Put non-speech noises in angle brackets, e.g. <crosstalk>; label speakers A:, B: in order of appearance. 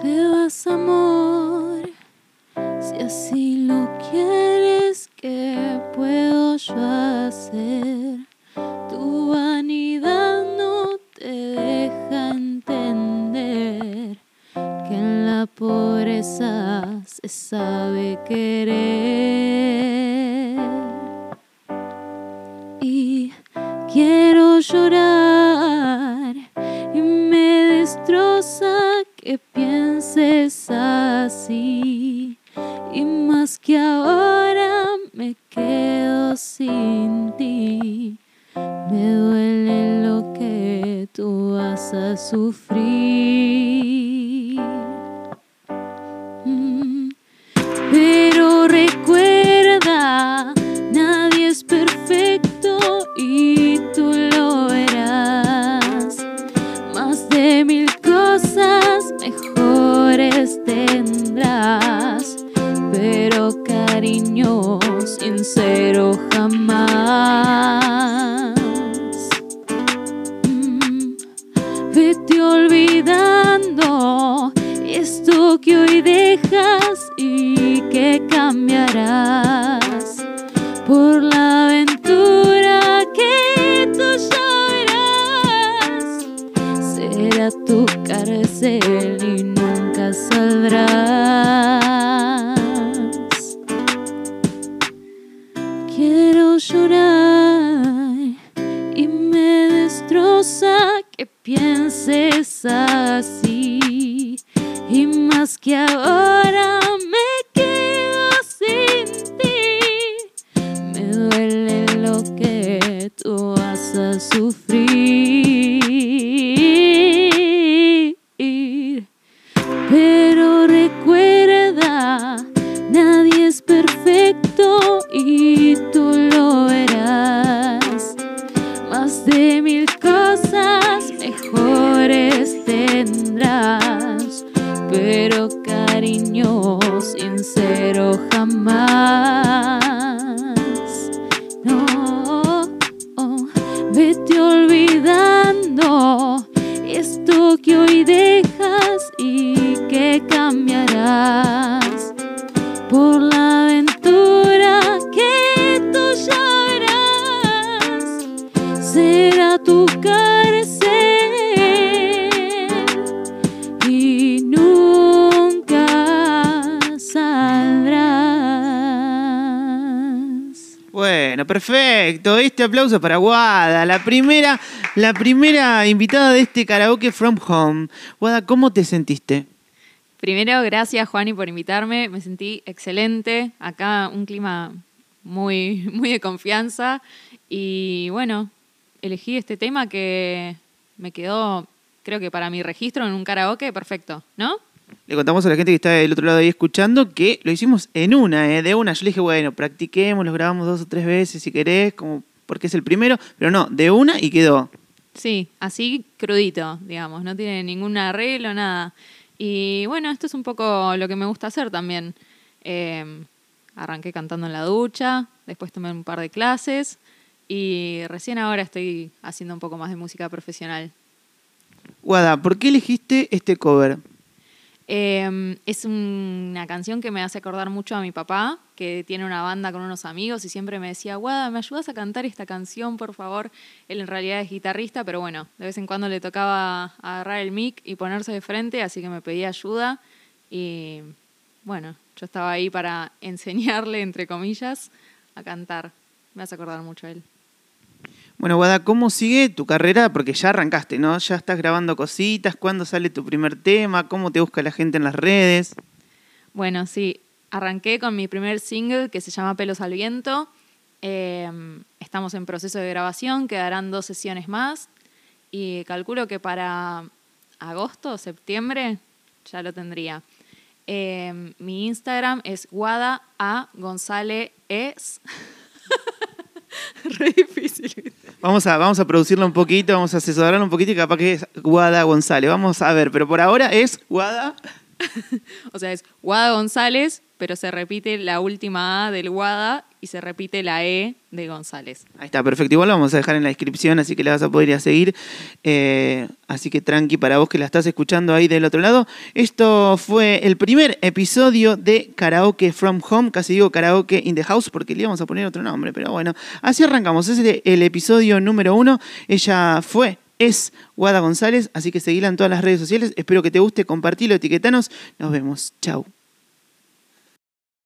A: te vas, amor. Si así lo quieres, ¿qué puedo yo hacer? Tu vanidad no te deja entender que en la pobreza se sabe querer. Y quiero llorar que pienses así. Y más que ahora me quedo sin ti. Me duele lo que tú vas a sufrir. Por la aventura que tú llorarás. Será tu cárcel y nunca saldrás. Quiero llorar y me destroza que pienses así. Y más que ahora a sufrir. Pero recuerda, nadie es perfecto y tú lo verás. Más de mil cosas mejores tendrás, pero cariño sincero jamás. Será tu cárcel y nunca saldrás.
B: Bueno, perfecto. Este aplauso para Guada, la primera, la primera invitada de este karaoke from home. Guada, ¿cómo te sentiste?
A: Primero, gracias Juani por invitarme. Me sentí excelente. Acá un clima muy, <laughs> muy de confianza. Y bueno, elegí este tema que me quedó, creo que para mi registro en un karaoke, perfecto, ¿no?
B: Le contamos a la gente que está del otro lado ahí escuchando que lo hicimos en una, ¿eh? de una. Yo le dije, bueno, practiquemos, lo grabamos dos o tres veces si querés, como porque es el primero, pero no, de una y quedó.
A: Sí, así crudito, digamos, no tiene ningún arreglo, nada. Y bueno, esto es un poco lo que me gusta hacer también. Eh, arranqué cantando en la ducha, después tomé un par de clases y recién ahora estoy haciendo un poco más de música profesional.
B: Guada, ¿por qué elegiste este cover?
A: Eh, es una canción que me hace acordar mucho a mi papá, que tiene una banda con unos amigos y siempre me decía, Guada, ¿me ayudas a cantar esta canción, por favor? Él en realidad es guitarrista, pero bueno, de vez en cuando le tocaba agarrar el mic y ponerse de frente, así que me pedía ayuda y bueno, yo estaba ahí para <laughs> enseñarle, entre comillas, a cantar. Me hace acordar mucho a él.
B: Bueno, Guada, ¿cómo sigue tu carrera? Porque ya arrancaste, ¿no? Ya estás grabando cositas. ¿Cuándo sale tu primer tema? ¿Cómo te busca la gente en las redes?
A: Bueno, sí, arranqué con mi primer single que se llama Pelos al Viento. Eh, estamos en proceso de grabación, quedarán dos sesiones más y calculo que para agosto septiembre ya lo tendría. Eh, mi Instagram es guada a González es. <laughs> Re difícil.
B: Vamos a, vamos a producirla un poquito, vamos a asesorarla un poquito y capaz que es Guada González. Vamos a ver, pero por ahora es Guada. <laughs>
A: O sea, es Guada González, pero se repite la última A del Guada y se repite la E de González.
B: Ahí está, perfecto. Igual lo vamos a dejar en la descripción, así que la vas a poder ir a seguir. Eh, así que tranqui para vos que la estás escuchando ahí del otro lado. Esto fue el primer episodio de Karaoke from Home. Casi digo Karaoke in the House porque le íbamos a poner otro nombre, pero bueno. Así arrancamos. Ese es el episodio número uno. Ella fue es Guada González, así que seguila en todas las redes sociales. Espero que te guste, compartilo, etiquetanos. Nos vemos. Chau.